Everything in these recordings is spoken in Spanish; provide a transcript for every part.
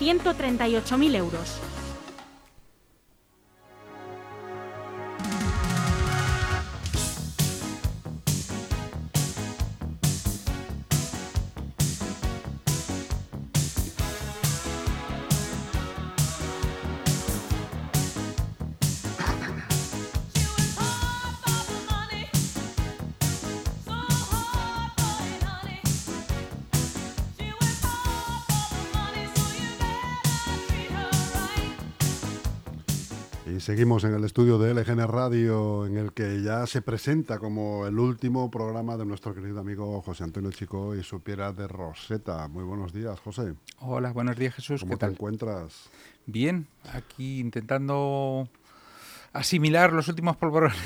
138.000 euros. Seguimos en el estudio de LGN Radio, en el que ya se presenta como el último programa de nuestro querido amigo José Antonio Chico y su piedra de Roseta. Muy buenos días, José. Hola, buenos días, Jesús. ¿Cómo ¿Qué te tal? encuentras? Bien, aquí intentando asimilar los últimos polvorones.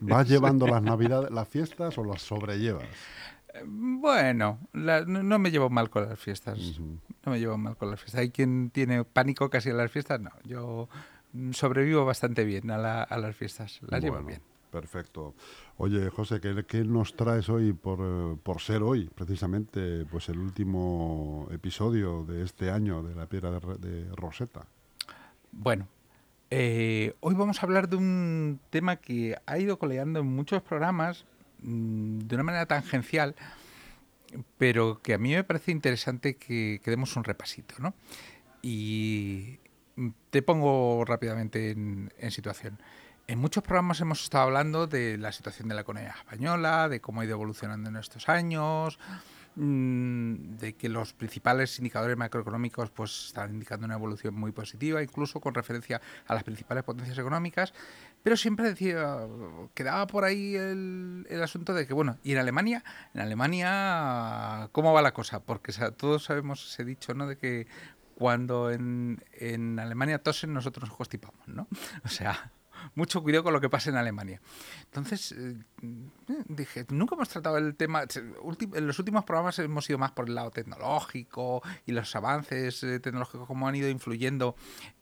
¿Vas llevando las navidades, las fiestas o las sobrellevas? bueno, la- no, no me llevo mal con las fiestas. No me llevo mal con las fiestas. Hay quien tiene pánico casi a las fiestas. No, yo sobrevivo bastante bien a, la- a las fiestas. Las llevo Bueno, bien. Perfecto. Oye, José, ¿qué, qué nos traes hoy por, eh, por ser hoy, precisamente, pues el último episodio de este año de la piedra de, de Roseta? Bueno, eh, hoy vamos a hablar de un tema que ha ido coleando en muchos programas mm, de una manera tangencial, pero que a mí me parece interesante que, que demos un repasito, ¿no? Y mm, te pongo rápidamente en, situación. En muchos programas hemos estado hablando de la situación de la economía española, de cómo ha ido evolucionando en estos años, mm, de que los principales indicadores macroeconómicos pues están indicando una evolución muy positiva, incluso con referencia a las principales potencias económicas, pero siempre decía, quedaba por ahí el, el asunto de que, bueno, y en Alemania, en Alemania, ¿cómo va la cosa? Porque todos sabemos ese dicho, ¿no? De que cuando en, en Alemania tosen, nosotros nos constipamos, ¿no? O sea, mucho cuidado con lo que pasa en Alemania. Entonces, eh, dije, nunca hemos tratado el tema, en los últimos programas hemos ido más por el lado tecnológico y los avances eh, tecnológicos, cómo han ido influyendo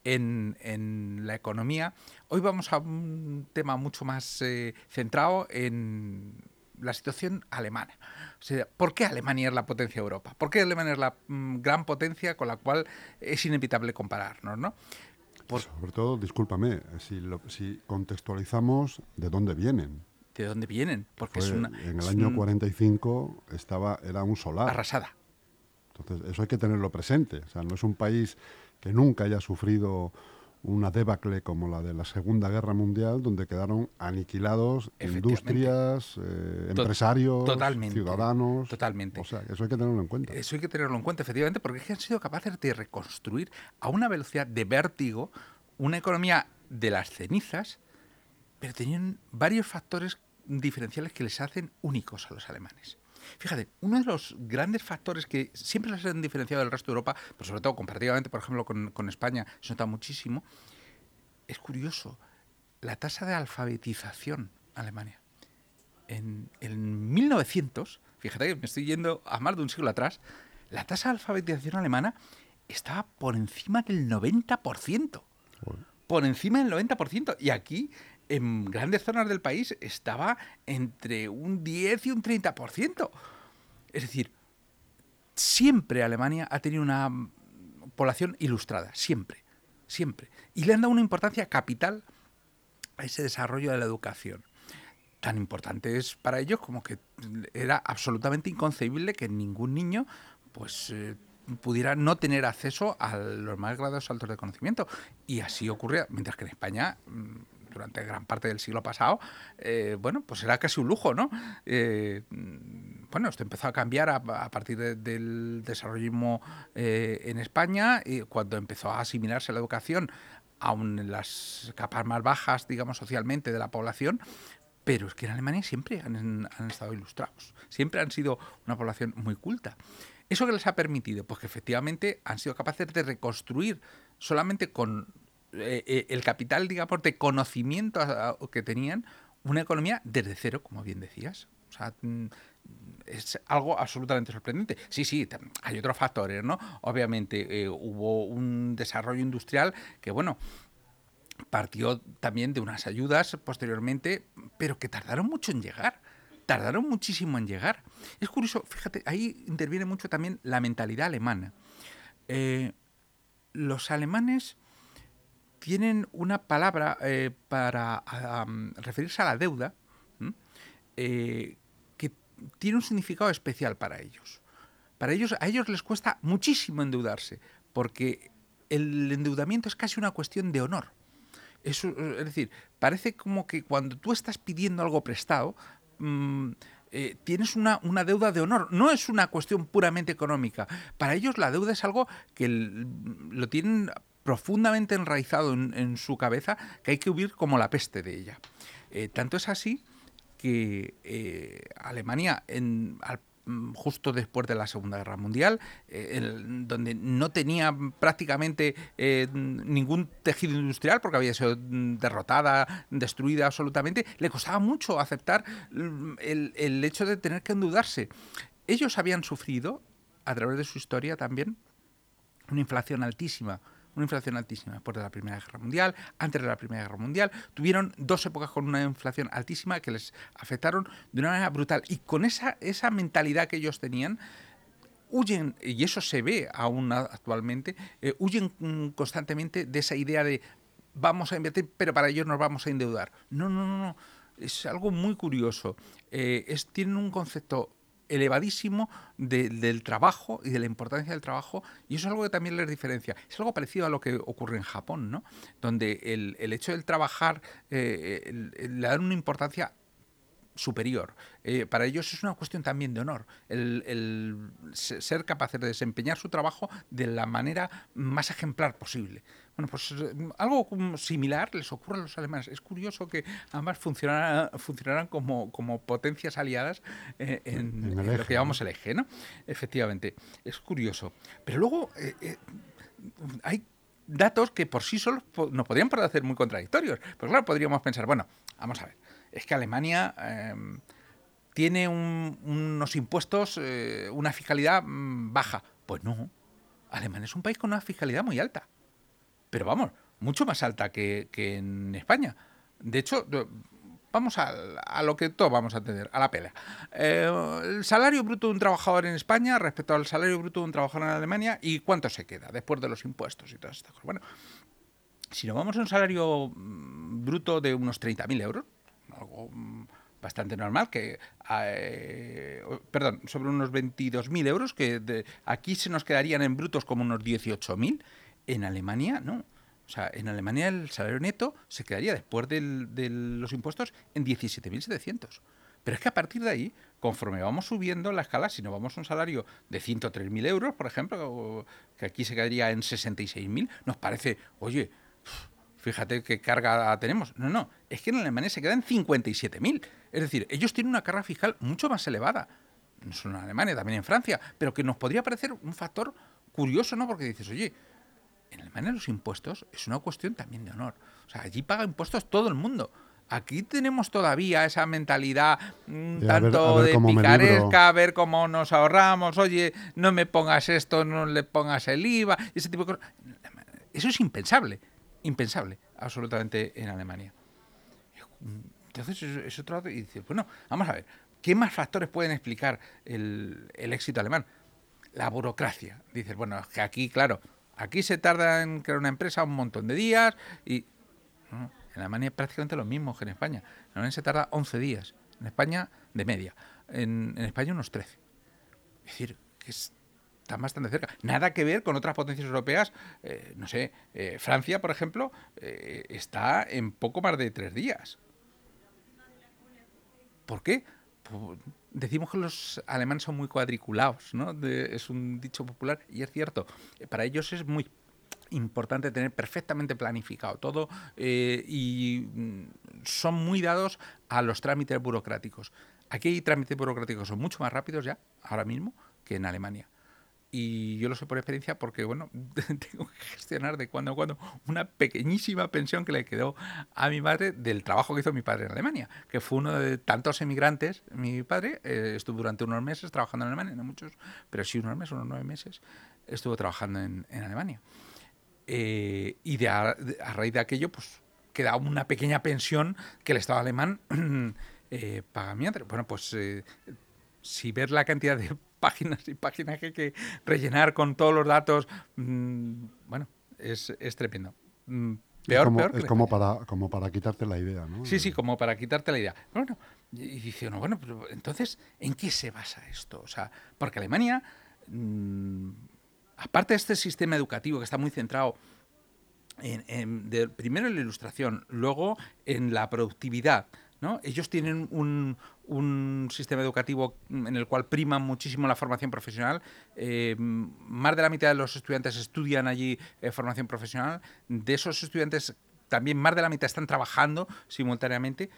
en, en la economía. Hoy vamos a un tema mucho más eh, centrado en la situación alemana. O sea, ¿por qué Alemania es la potencia de Europa? ¿Por qué Alemania es la mm, gran potencia con la cual es inevitable compararnos, no? Por- Sobre todo, discúlpame, si, lo- si contextualizamos de dónde vienen. ¿De dónde vienen? Porque es Fue una en el es año un- 45 estaba, era un solar. arrasada. Entonces, eso hay que tenerlo presente. O sea, no es un país que nunca haya sufrido una debacle como la de la Segunda Guerra Mundial, donde quedaron aniquilados industrias, eh, empresarios, totalmente, ciudadanos. totalmente. O sea, eso hay que tenerlo en cuenta. Eso hay que tenerlo en cuenta, efectivamente, porque es que han sido capaces de reconstruir a una velocidad de vértigo una economía de las cenizas, pero tenían varios factores diferenciales que les hacen únicos a los alemanes. Fíjate, uno de los grandes factores que siempre les han diferenciado del resto de Europa, pero sobre todo comparativamente, por ejemplo, con, con España, se nota muchísimo, es curioso, la tasa de alfabetización en Alemania. En, en 1900, fíjate que me estoy yendo a más de un siglo atrás, la tasa de alfabetización alemana estaba por encima del 90%. Joder. Por encima del 90%. Y aquí, en grandes zonas del país, estaba entre un 10 y un 30%. Es decir, siempre Alemania ha tenido una población ilustrada, siempre, siempre. Y le han dado una importancia capital a ese desarrollo de la educación. Tan importante es para ellos como que era absolutamente inconcebible que ningún niño pues eh, pudiera no tener acceso a los más grados altos de conocimiento. Y así ocurría, mientras que en España mm, durante gran parte del siglo pasado, eh, bueno, pues era casi un lujo, ¿no? Eh, mm, bueno, esto empezó a cambiar a, partir de- del desarrollismo eh, en España, cuando empezó a asimilarse la educación, aún en las capas más bajas, digamos, socialmente de la población, pero es que en Alemania siempre han, han estado ilustrados, siempre han sido una población muy culta. ¿Eso que les ha permitido? Pues que efectivamente han sido capaces de reconstruir solamente con eh, eh, el capital, digamos, de conocimiento que tenían, una economía desde cero, como bien decías. O sea, mm, es algo absolutamente sorprendente. Sí, sí, hay otros factores, ¿no? Obviamente eh, hubo un desarrollo industrial que, bueno, partió también de unas ayudas posteriormente, pero que tardaron mucho en llegar. Tardaron muchísimo en llegar. Es curioso, fíjate, ahí interviene mucho también la mentalidad alemana. los alemanes tienen una palabra eh, para referirse a la deuda eh, que tiene un significado especial para ellos. Para ellos, a ellos les cuesta muchísimo endeudarse, porque el endeudamiento es casi una cuestión de honor. Es, es decir, parece como que cuando tú estás pidiendo algo prestado, mm, eh, tienes una, una, deuda de honor. No es una cuestión puramente económica. Para ellos la deuda es algo que lo tienen profundamente enraizado en, su cabeza que hay que huir como la peste de ella. Eh, tanto es así que eh, Alemania, en, mm, justo después de la Segunda Guerra Mundial, eh, donde no tenía prácticamente ningún tejido industrial porque había sido mm, derrotada, destruida absolutamente, le costaba mucho aceptar mm, el, el hecho de tener que endeudarse. Ellos habían sufrido, a través de su historia también, una inflación altísima una inflación altísima después de la Primera Guerra Mundial, antes de la Primera Guerra Mundial. Tuvieron dos épocas con una inflación altísima que les afectaron de una manera brutal. Y con esa, esa mentalidad que ellos tenían, huyen, y eso se ve aún actualmente, eh, huyen mm, constantemente de esa idea de vamos a invertir, pero para ellos nos vamos a endeudar. No, no, no, no. Es algo muy curioso. Eh, es, tienen un concepto elevadísimo del trabajo y de la importancia del trabajo, y eso es algo que también les diferencia. Es algo parecido a lo que ocurre en Japón, ¿no? donde el, el hecho del trabajar eh, le dan una importancia superior. Eh, para ellos es una cuestión también de honor, el, ser capaces de desempeñar su trabajo de la manera más ejemplar posible. Bueno, pues eh, algo similar les ocurre a los alemanes. Es curioso que ambas funcionaran, como, como potencias aliadas eh, en, lo que llamamos el eje, ¿no? Efectivamente, es curioso. Pero luego hay datos que por sí solos nos podrían parecer muy contradictorios. Pues claro, podríamos pensar, bueno, vamos a ver es que Alemania em, tiene unos impuestos, eh, una fiscalidad mm, baja. Pues no, Alemania es un país con una fiscalidad muy alta. Pero vamos, mucho más alta que, en España. De hecho, vamos a, lo que todos vamos a tener, a la pelea. Eh, el salario bruto de un trabajador en España respecto al salario bruto de un trabajador en Alemania y cuánto se queda después de los impuestos y todas estas cosas. Bueno, si nos vamos a un salario mm, bruto de unos 30.000 euros, algo mm, bastante normal, que, eh, perdón, sobre unos 22.000 euros, que aquí se nos quedarían en brutos como unos 18.000, en Alemania no. O sea, en Alemania el salario neto se quedaría después de los impuestos en 17.700. Pero es que a partir de ahí, conforme vamos subiendo la escala, si no vamos a un salario de 103.000 euros, por ejemplo, que aquí se quedaría en 66.000, nos parece, oye, fíjate qué carga tenemos. No, no, es que en Alemania se quedan 57.000. Es decir, ellos tienen una carga fiscal mucho más elevada. No solo en Alemania, también en Francia, pero que nos podría parecer un factor curioso, ¿no? Porque dices, oye, en Alemania los impuestos es una cuestión también de honor. O sea, allí paga impuestos todo el mundo. Aquí tenemos todavía esa mentalidad mm, tanto de picaresca, a ver cómo nos ahorramos, oye, no me pongas esto, no le pongas el IVA, ese tipo de cosas. Eso es impensable impensable absolutamente en Alemania. Entonces es, otro y dice, bueno, vamos a ver, ¿qué más factores pueden explicar el, éxito alemán? La burocracia. Dices, bueno, es que aquí, claro, aquí se tarda en crear una empresa un montón de días y en Alemania es prácticamente lo mismo que en España. En Alemania se tarda 11 días, en España de media, en, en España unos 13. Es decir, que es están bastante cerca. Nada que ver con otras potencias europeas. Eh, no sé, eh, Francia, por ejemplo, eh, está en poco más de tres días. ¿Por qué? Decimos que los alemanes son muy cuadriculados, ¿no? es un dicho popular y es cierto. Para ellos es muy importante tener perfectamente planificado todo y mm, son muy dados a los trámites burocráticos. Aquí hay trámites burocráticos son mucho más rápidos ya, ahora mismo, que en Alemania. Y yo lo sé por experiencia porque, bueno, tengo que gestionar de cuando en cuando una pequeñísima pensión que le quedó a mi madre del trabajo que hizo mi padre en Alemania, que fue uno de tantos emigrantes. Mi padre eh, estuvo durante unos meses trabajando en Alemania, no muchos, pero sí unos meses, unos nueve meses, estuvo trabajando en, Alemania. Eh, y de a, raíz de aquello, pues quedaba una pequeña pensión que el Estado alemán eh, paga a mi madre. Bueno, pues si ver la cantidad de páginas y páginas que hay que rellenar con todos los datos, mm, bueno, es, es tremendo. Mm, peor, es como, peor. Es como para, como para quitarte la idea, ¿no? Sí, sí, como para quitarte la idea. Bueno, y dice uno, bueno, pero entonces, ¿en qué se basa esto? O sea, porque Alemania, mm, aparte de este sistema educativo que está muy centrado en, primero en la ilustración, luego en la productividad, ¿no? Ellos tienen un, un sistema educativo en el cual prima muchísimo la formación profesional. Eh, más de la mitad de los estudiantes estudian allí eh, formación profesional. De esos estudiantes, también más de la mitad están trabajando simultáneamente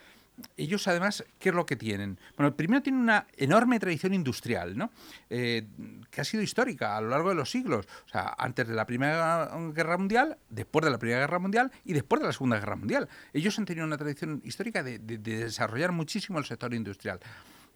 ellos además, ¿qué es lo que tienen? Bueno, primero tienen una enorme tradición industrial, ¿no? Eh, que ha sido histórica a lo largo de los siglos. O sea, antes de la Primera Guerra Mundial, después de la Primera Guerra Mundial y después de la Segunda Guerra Mundial. Ellos han tenido una tradición histórica de desarrollar muchísimo el sector industrial.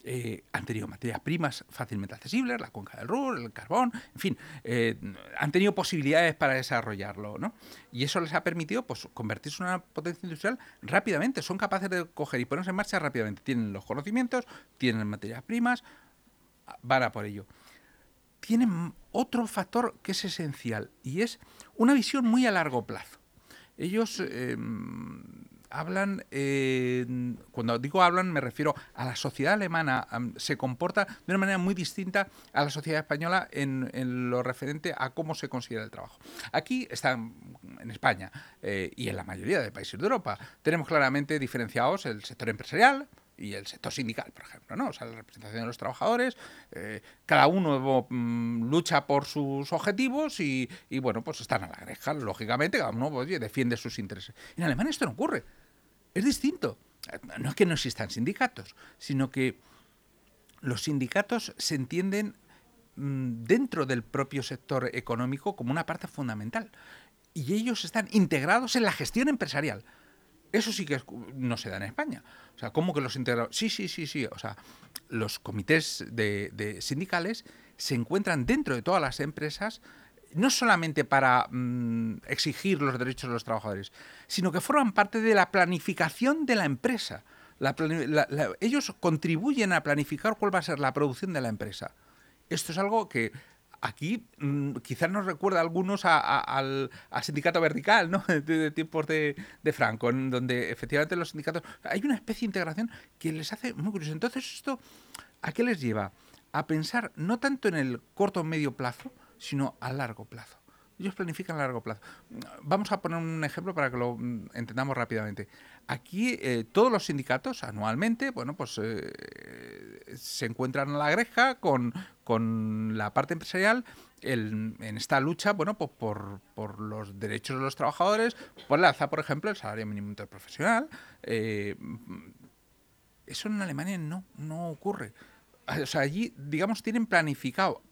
Eh, han tenido materias primas fácilmente accesibles, la cuenca del Ruhr, el carbón, en fin, eh, han tenido posibilidades para desarrollarlo, ¿no? Y eso les ha permitido pues, convertirse en una potencia industrial rápidamente, son capaces de coger y ponerse en marcha rápidamente, tienen los conocimientos, tienen materias primas, van a por ello. Tienen otro factor que es esencial y es una visión muy a largo plazo. Ellos em, hablan, cuando digo hablan me refiero a la sociedad alemana, se comporta de una manera muy distinta a la sociedad española en, lo referente a cómo se considera el trabajo. Aquí están, en España eh, y en la mayoría de países de Europa, tenemos claramente diferenciados el sector empresarial, y el sector sindical, por ejemplo, ¿no? O sea, la representación de los trabajadores, eh, cada uno mm, lucha por sus objetivos y, bueno, pues están a la greja, lógicamente, cada uno defiende sus intereses. En Alemania esto no ocurre es distinto. No es que no existan sindicatos, sino que los sindicatos se entienden mm, dentro del propio sector económico como una parte fundamental. Y ellos están integrados en la gestión empresarial. Eso sí que no se da en España. O sea, ¿cómo que los integrados? Sí, sí, sí, sí. O sea, los comités de sindicales se encuentran dentro de todas las empresas no solamente para mm, exigir los derechos de los trabajadores, sino que forman parte de la planificación de la empresa. ellos contribuyen a planificar cuál va a ser la producción de la empresa. Esto es algo que aquí mm, quizás nos recuerda a algunos al, sindicato vertical, ¿no? De, tiempos de, Franco, en donde efectivamente los sindicatos... Hay una especie de integración que les hace muy curioso. Entonces, ¿esto a qué les lleva? A pensar no tanto en el corto o medio plazo, sino a largo plazo. Ellos planifican a largo plazo. Vamos a poner un ejemplo para que lo mm, entendamos rápidamente. Aquí eh, todos los sindicatos anualmente, bueno, pues eh, se encuentran a la greja con, con la parte empresarial en esta lucha, bueno, pues por, por, los derechos de los trabajadores, por la alza, por ejemplo, el salario mínimo interprofesional. Eh, eso en Alemania no, no ocurre. O sea, allí, digamos, tienen planificado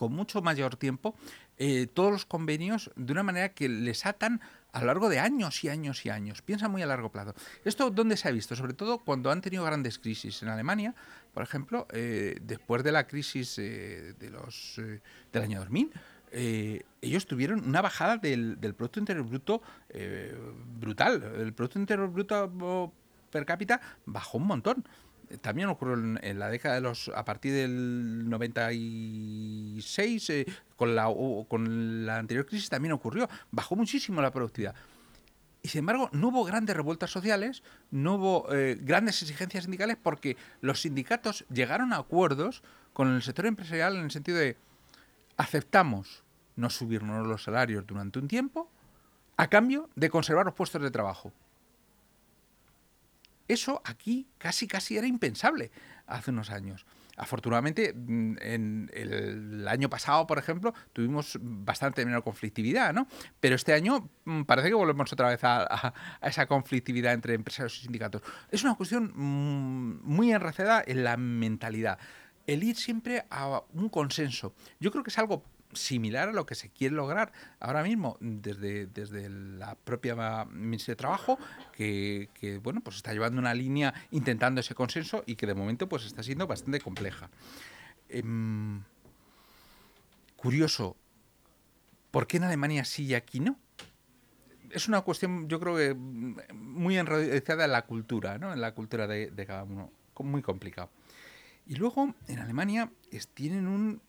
con mucho mayor tiempo eh, todos los convenios de una manera que les atan a lo largo de años y años y años. Piensa muy a largo plazo. ¿Esto dónde se ha visto? Sobre todo cuando han tenido grandes crisis. En Alemania, por ejemplo, eh, después de la crisis eh, de los, del año 2000, ellos tuvieron una bajada del, del Producto Interior Bruto brutal. El Producto Bruto per cápita bajó un montón también ocurrió en, la década de los a partir del 96 eh, con la con la anterior crisis también ocurrió bajó muchísimo la productividad. Y sin embargo no hubo grandes revueltas sociales no hubo eh, grandes exigencias sindicales porque los sindicatos llegaron a acuerdos con el sector empresarial en el sentido de aceptamos no subirnos los salarios durante un tiempo a cambio de conservar los puestos de trabajo eso aquí casi casi era impensable hace unos años. Afortunadamente, mm, en el año pasado, por ejemplo, tuvimos bastante menor conflictividad, ¿no? Pero este año mm, parece que volvemos otra vez a, esa conflictividad entre empresarios y sindicatos. Es una cuestión mm, muy enraizada en la mentalidad. el ir siempre a un consenso. Yo creo que es algo similar a lo que se quiere lograr ahora mismo desde, desde la propia Ministeria de Trabajo, que, bueno, pues está llevando una línea intentando ese consenso y que de momento pues está siendo bastante compleja. Em, curioso, ¿por qué en Alemania sí y aquí no? Es una cuestión, yo creo que muy enraizada en la cultura, ¿no? En la cultura de, de cada uno, muy complicado. Y luego en Alemania tienen un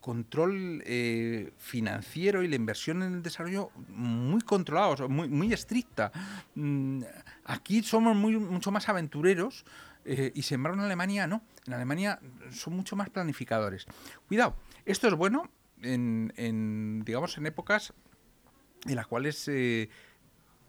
control eh, financiero y la inversión en el desarrollo muy controlados, muy, muy estricta. Mm, aquí somos muy, mucho más aventureros eh, y sin en Alemania no. En Alemania son mucho más planificadores. Cuidado, esto es bueno en, digamos, en épocas en las cuales eh,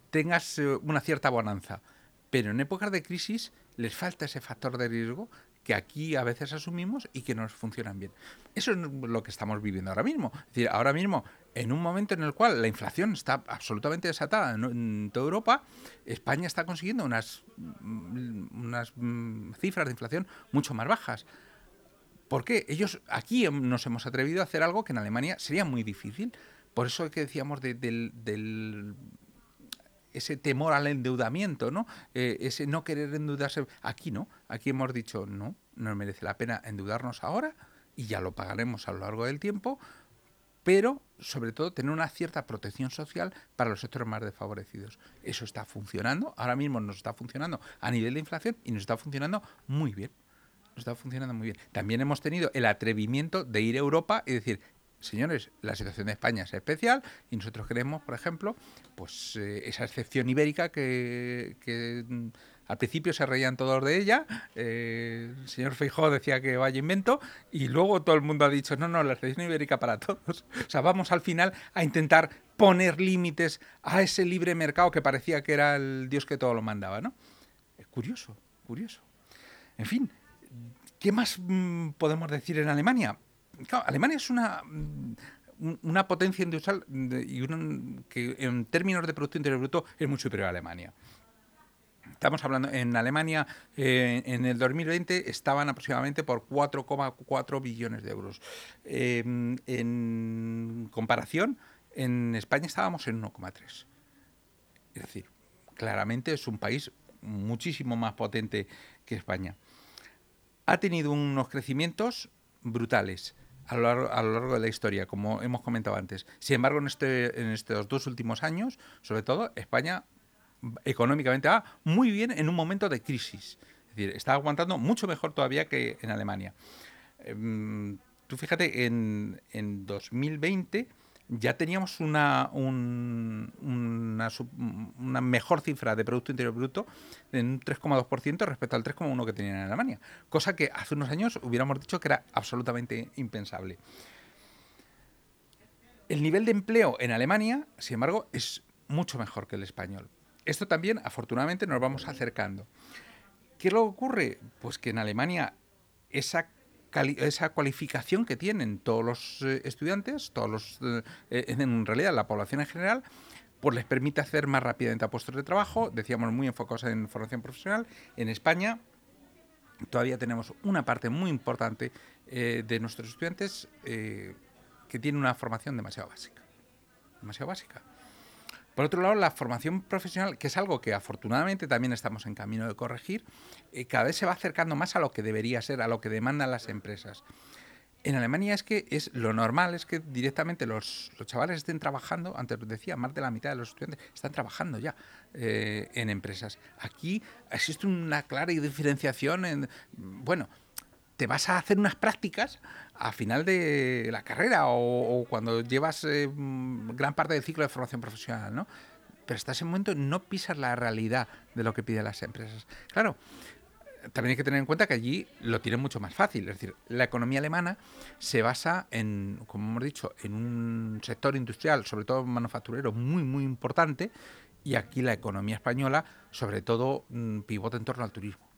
tengas una cierta bonanza. Pero en épocas de crisis les falta ese factor de riesgo que aquí a veces asumimos y que nos funcionan bien. Eso es lo que estamos viviendo ahora mismo. Es decir, ahora mismo, en un momento en el cual la inflación está absolutamente desatada en, toda Europa, España está consiguiendo unas, mm, unas mm, cifras de inflación mucho más bajas. ¿Por qué? Ellos aquí nos hemos atrevido a hacer algo que en Alemania sería muy difícil. Por eso que decíamos del ese temor al endeudamiento, ¿no? Eh, ese no querer endeudarse. Aquí no, aquí hemos dicho, no, no merece la pena endeudarnos ahora y ya lo pagaremos a lo largo del tiempo, pero sobre todo tener una cierta protección social para los sectores más desfavorecidos. Eso está funcionando, ahora mismo nos está funcionando a nivel de inflación y nos está funcionando muy bien. Nos está funcionando muy bien. También hemos tenido el atrevimiento de ir a Europa y decir, señores, la situación de España es especial y nosotros queremos, por ejemplo, pues eh, esa excepción ibérica que, mm, al principio se reían todos de ella, eh, el señor Feijó decía que vaya invento y luego todo el mundo ha dicho, no, no, la excepción ibérica para todos. O sea, vamos al final a intentar poner límites a ese libre mercado que parecía que era el Dios que todo lo mandaba, ¿no? Es curioso, curioso. En fin, ¿qué más mm, podemos decir en Alemania? Alemania es una mm, una potencia industrial y que en términos de Producto Interior Bruto es muy superior a Alemania. Estamos hablando, en Alemania eh, en el 2020 estaban aproximadamente por 4,4 billones de euros. Em, en comparación, en España estábamos en 1,3. Es decir, claramente es un país muchísimo más potente que España. Ha tenido unos crecimientos brutales a lo, largo, de la historia, como hemos comentado antes. Sin embargo, en, este, estos dos últimos años, sobre todo, España económicamente va muy bien en un momento de crisis. Es decir, está aguantando mucho mejor todavía que en Alemania. Em, tú fíjate, en, en 2020 ya teníamos una, una, mejor cifra de Producto Interior Bruto en un 3,2% respecto al 3,1% que tenían en Alemania, cosa que hace unos años hubiéramos dicho que era absolutamente impensable. El nivel de empleo en Alemania, sin embargo, es mucho mejor que el español. Esto también, afortunadamente, nos vamos acercando. ¿Qué es lo que ocurre? Pues que en Alemania esa esa cualificación que tienen todos los eh, estudiantes, todos los, eh, eh, en realidad la población en general, pues les permite hacer más rápidamente a puestos de trabajo, decíamos muy enfocados en formación profesional. En España todavía tenemos una parte muy importante de nuestros estudiantes que tiene una formación demasiado básica. Demasiado básica. Por otro lado, la formación profesional, que es algo que afortunadamente también estamos en camino de corregir, eh, cada vez se va acercando más a lo que debería ser, a lo que demandan las empresas. En Alemania es que es lo normal es que directamente los, chavales estén trabajando, antes decía, más de la mitad de los estudiantes están trabajando ya eh, en empresas. Aquí existe una clara diferenciación en, bueno, te vas a hacer unas prácticas a final de la carrera o, cuando llevas eh, gran parte del ciclo de formación profesional, ¿no? Pero hasta ese momento no pisas la realidad de lo que piden las empresas. Claro, también hay que tener en cuenta que allí lo tienen mucho más fácil. Es decir, la economía alemana se basa en, como hemos dicho, en un sector industrial, sobre todo manufacturero, muy, muy importante. Y aquí la economía española, sobre todo, mm, pivota en torno al turismo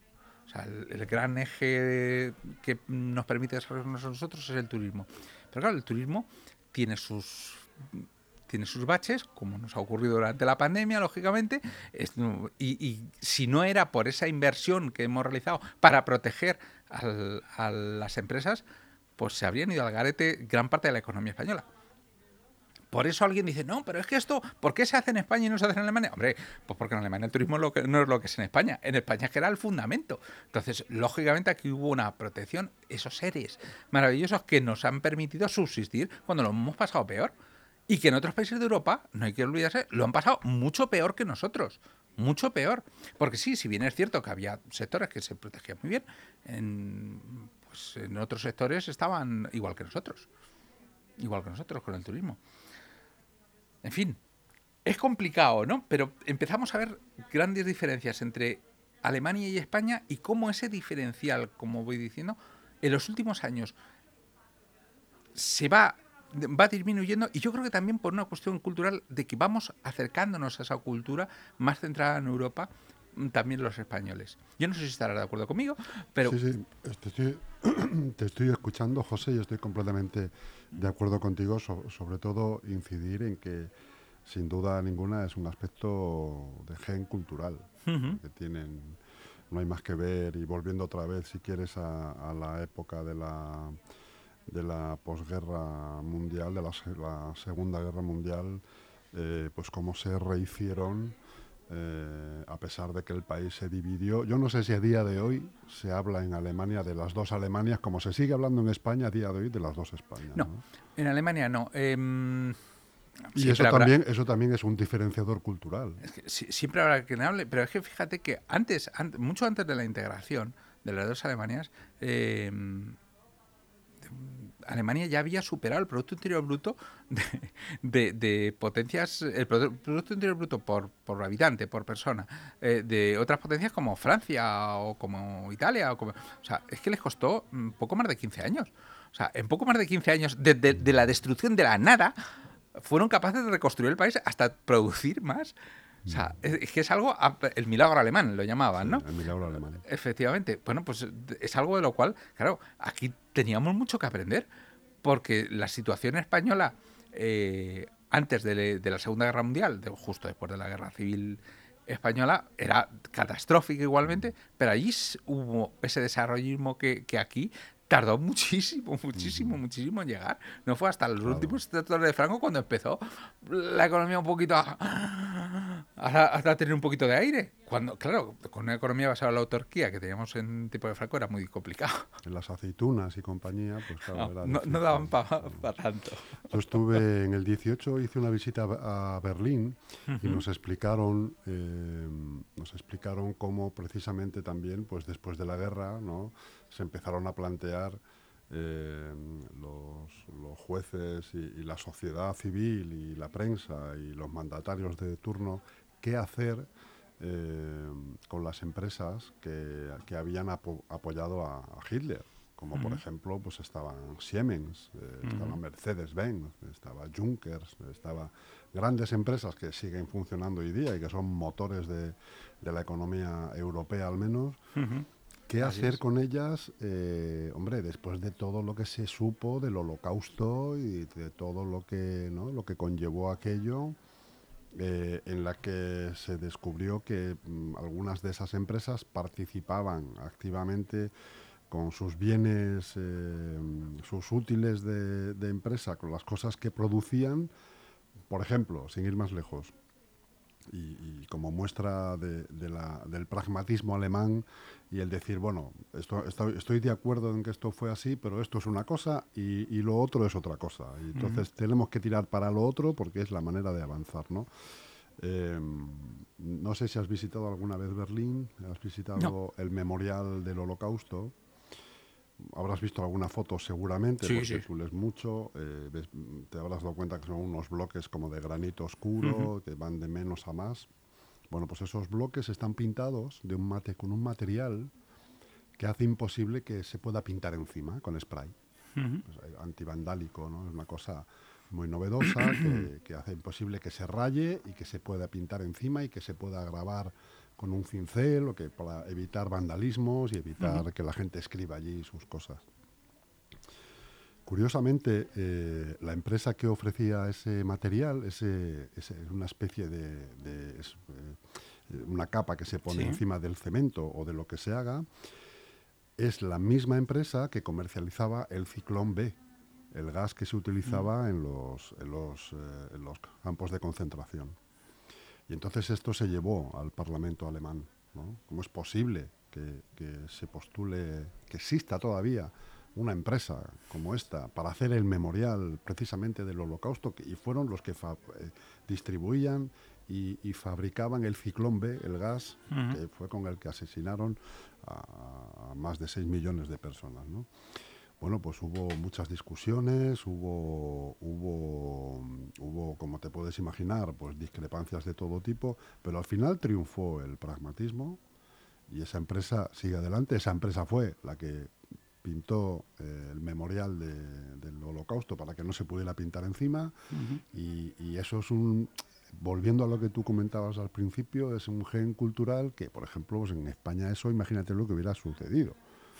el, gran eje que nos permite desarrollarnos a nosotros es el turismo. Pero claro, el turismo tiene sus tiene sus baches, como nos ha ocurrido durante la pandemia, lógicamente, y, si no era por esa inversión que hemos realizado para proteger a las empresas, pues se habrían ido al garete gran parte de la economía española. Por eso alguien dice, no, pero es que esto, ¿por qué se hace en España y no se hace en Alemania? Hombre, pues porque en Alemania el turismo no es lo que es en España. En España es que era el fundamento. Entonces, lógicamente aquí hubo una protección, esos seres maravillosos que nos han permitido subsistir cuando lo hemos pasado peor. Y que en otros países de Europa, no hay que olvidarse, lo han pasado mucho peor que nosotros. Mucho peor. Porque sí, si bien es cierto que había sectores que se protegían muy bien, en, pues en otros sectores estaban igual que nosotros. Igual que nosotros con el turismo. En fin, es complicado, ¿no? Pero empezamos a ver grandes diferencias entre Alemania y España y cómo ese diferencial, como voy diciendo, en los últimos años se va, va disminuyendo y yo creo que también por una cuestión cultural de que vamos acercándonos a esa cultura más centrada en Europa también los españoles. Yo no sé si estarás de acuerdo conmigo, pero... Sí, sí, te estoy, te estoy escuchando, José, y estoy completamente de acuerdo contigo, sobre todo incidir en que sin duda ninguna es un aspecto de gen cultural que tienen. No hay más que ver y volviendo otra vez, si quieres, a, la época de la de la posguerra mundial, de la, Segunda Guerra Mundial, eh, pues cómo se rehicieron eh, a pesar de que el país se dividió. Yo no sé si a día de hoy se habla en Alemania de las dos Alemanias, como se sigue hablando en España a día de hoy de las dos Españas. No, en Alemania no. Em, y eso también, eso también es un diferenciador cultural. siempre habrá quien hable, pero es que fíjate que antes, mucho antes de la integración de las dos Alemanias, em, Alemania ya había superado el Producto Interior Bruto de, potencias, el Producto Interior Bruto por, por habitante, por persona, eh, de otras potencias como Francia o como Italia. O, como, o sea, es que les costó mm, poco más de 15 años. O sea, en poco más de 15 años, de, de la destrucción de la nada, fueron capaces de reconstruir el país hasta producir más. O sea, es, que es algo, el milagro alemán lo llamaban, ¿no? el milagro alemán. Efectivamente. Bueno, pues es algo de lo cual, claro, aquí teníamos mucho que aprender, porque la situación española, eh, antes de, la Segunda Guerra Mundial, justo después de la Guerra Civil Española, era catastrófica igualmente, pero allí hubo ese desarrollismo que, que aquí tardó muchísimo, muchísimo, muchísimo en llegar. No fue hasta los últimos sectores de Franco cuando empezó la economía un poquito a, a, tener un poquito de aire. Cuando, claro, con una economía basada en la autarquía que teníamos en tipo de Franco era muy complicado. En las aceitunas y compañía, pues claro, no, no, daban para tanto. Yo estuve en el 18, hice una visita a Berlín y nos explicaron, eh, nos explicaron cómo precisamente también, pues después de la guerra, ¿no? se empezaron a plantear eh, los, jueces y, la sociedad civil y la prensa y los mandatarios de turno qué hacer eh, con las empresas que, habían apoyado a, Hitler, como por ejemplo pues estaban Siemens, eh, estaba Mercedes-Benz, estaba Junkers, estaba grandes empresas que siguen funcionando hoy día y que son motores de, la economía europea al menos. ¿Qué hacer con ellas? Eh, hombre, después de todo lo que se supo del holocausto y de todo lo que, ¿no? lo que conllevó aquello, eh, en la que se descubrió que mm, algunas de esas empresas participaban activamente con sus bienes, eh, sus útiles de, empresa, con las cosas que producían. Por ejemplo, sin ir más lejos, y, como muestra del pragmatismo alemán y el decir, bueno, esto, estoy de acuerdo en que esto fue así, pero esto es una cosa y, lo otro es otra cosa. Y entonces tenemos que tirar para lo otro porque es la manera de avanzar, ¿no? Em, no sé si has visitado alguna vez Berlín, has visitado el Memorial del Holocausto habrás visto alguna foto seguramente, porque tú lees mucho, eh, te habrás dado cuenta que son unos bloques como de granito oscuro, que van de menos a más. Bueno, pues esos bloques están pintados de un mate, con un material que hace imposible que se pueda pintar encima con spray. Pues, antivandálico, ¿no? Es una cosa muy novedosa que, que, hace imposible que se raye y que se pueda pintar encima y que se pueda grabar con un cincel o que para evitar vandalismos y evitar que la gente escriba allí sus cosas. Curiosamente, eh, la empresa que ofrecía ese material, ese, una especie de, eh, una capa que se pone encima del cemento o de lo que se haga, es la misma empresa que comercializaba el Ciclón B, el gas que se utilizaba en, los, en, los, eh, en los campos de concentración. Y entonces esto se llevó al Parlamento alemán. ¿no? ¿Cómo es posible que, que, se postule, que exista todavía una empresa como esta para hacer el memorial precisamente del holocausto? y fueron los que eh, distribuían y, y, fabricaban el ciclón B, el gas, uh -huh. que fue con el que asesinaron a, a más de 6 millones de personas. ¿no? Bueno, pues hubo muchas discusiones, hubo, hubo, hubo, como te puedes imaginar, pues discrepancias de todo tipo, pero al final triunfó el pragmatismo y esa empresa sigue adelante. Esa empresa fue la que pintó eh, el memorial de, del holocausto para que no se pudiera pintar encima uh -huh. y, y eso es un, volviendo a lo que tú comentabas al principio, es un gen cultural que, por ejemplo, pues en España eso, imagínate lo que hubiera sucedido.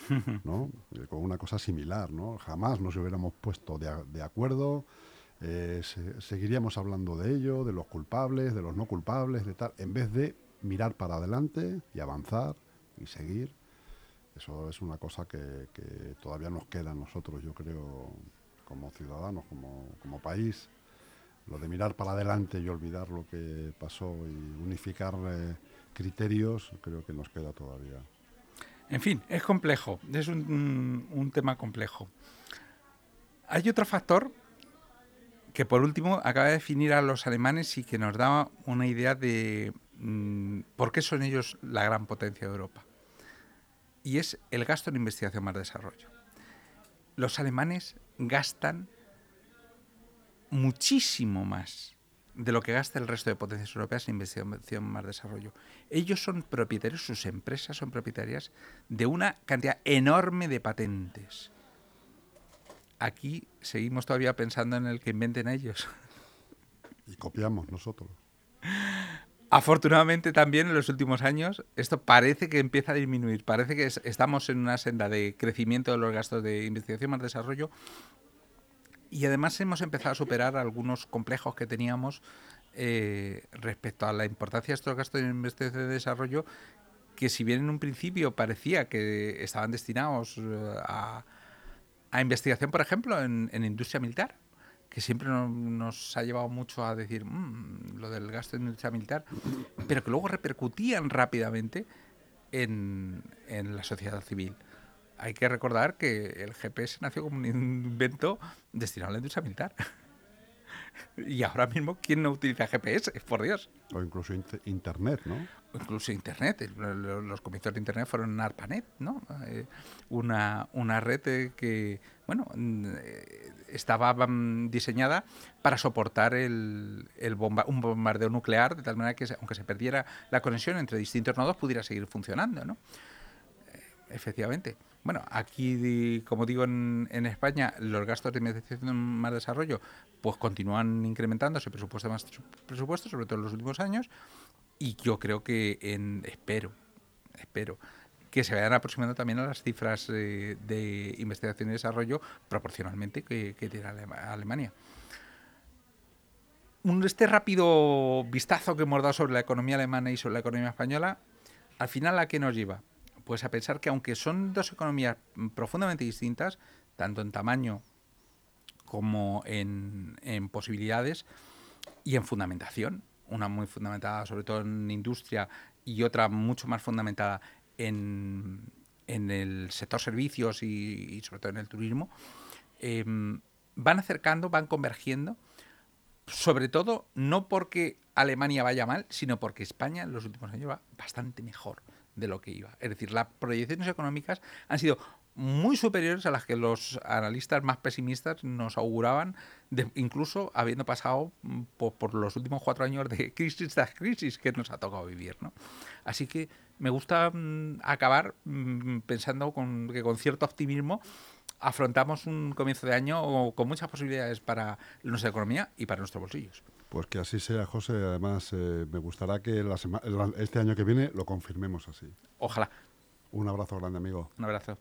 ¿no? Con una cosa similar, ¿no? Jamás nos hubiéramos puesto de, acuerdo, eh, se, seguiríamos hablando de ello, de los culpables, de los no culpables, de tal, en vez de mirar para adelante y avanzar y seguir. Eso es una cosa que, que todavía nos queda a nosotros, yo creo, como ciudadanos, como, como país, lo de mirar para adelante y olvidar lo que pasó y unificar eh, criterios, creo que nos queda todavía. En fin, es complejo, es un, un, tema complejo. Hay otro factor que por último acaba de definir a los alemanes y que nos da una idea de mmm, por qué son ellos la gran potencia de Europa. Y es el gasto en investigación más desarrollo. Los alemanes gastan muchísimo más de lo que gasta el resto de potencias europeas en investigación más desarrollo. Ellos son propietarios, sus empresas son propietarias de una cantidad enorme de patentes. Aquí seguimos todavía pensando en el que inventen ellos. Y copiamos nosotros. Afortunadamente también en los últimos años esto parece que empieza a disminuir, parece que es, estamos en una senda de crecimiento de los gastos de investigación más desarrollo y además hemos empezado a superar algunos complejos que teníamos eh, respecto a la importancia de estos gastos de investigación y desarrollo, que si bien en un principio parecía que estaban destinados eh, a, a investigación, por ejemplo, en, en industria militar, que siempre no, nos ha llevado mucho a decir mmm, lo del gasto en industria militar, pero que luego repercutían rápidamente en, en la sociedad civil hay que recordar que el GPS nació como un invento destinado a la industria militar. y ahora mismo, ¿quién no utiliza GPS? Por Dios. O incluso inter Internet, ¿no? O incluso Internet. Los comienzos de Internet fueron ARPANET, ¿no? Eh, una, una red que, bueno, estaba diseñada para soportar el, el bomba un bombardeo nuclear, de tal manera que, aunque se perdiera la conexión entre distintos nodos, pudiera seguir funcionando, ¿no? Efectivamente. Bueno, aquí, como digo, en, España, los gastos de investigación más desarrollo pues continúan incrementándose presupuesto más presupuesto, sobre todo en los últimos años, y yo creo que en, espero, espero que se vayan aproximando también a las cifras eh, de investigación y desarrollo proporcionalmente que, tiene Alemania. Este rápido vistazo que hemos dado sobre la economía alemana y sobre la economía española, al final a qué nos lleva? Pues a pensar que aunque son dos economías profundamente distintas, tanto en tamaño como en, posibilidades y en fundamentación, una muy fundamentada sobre todo en industria y otra mucho más fundamentada en, en el sector servicios y, sobre todo en el turismo, eh, van acercando, van convergiendo, sobre todo no porque Alemania vaya mal, sino porque España en los últimos años va bastante mejor de lo que iba. Es decir, las proyecciones económicas han sido muy superiores a las que los analistas más pesimistas nos auguraban, incluso habiendo pasado por, por, los últimos cuatro años de crisis tras crisis que nos ha tocado vivir. ¿no? Así que me gusta mm, acabar mm, pensando que con cierto optimismo afrontamos un comienzo de año con muchas posibilidades para nuestra economía y para nuestros bolsillos. Pues que así sea, José. Además, eh, me gustará que la este año que viene lo confirmemos así. Ojalá. Un abrazo grande, amigo. Un abrazo.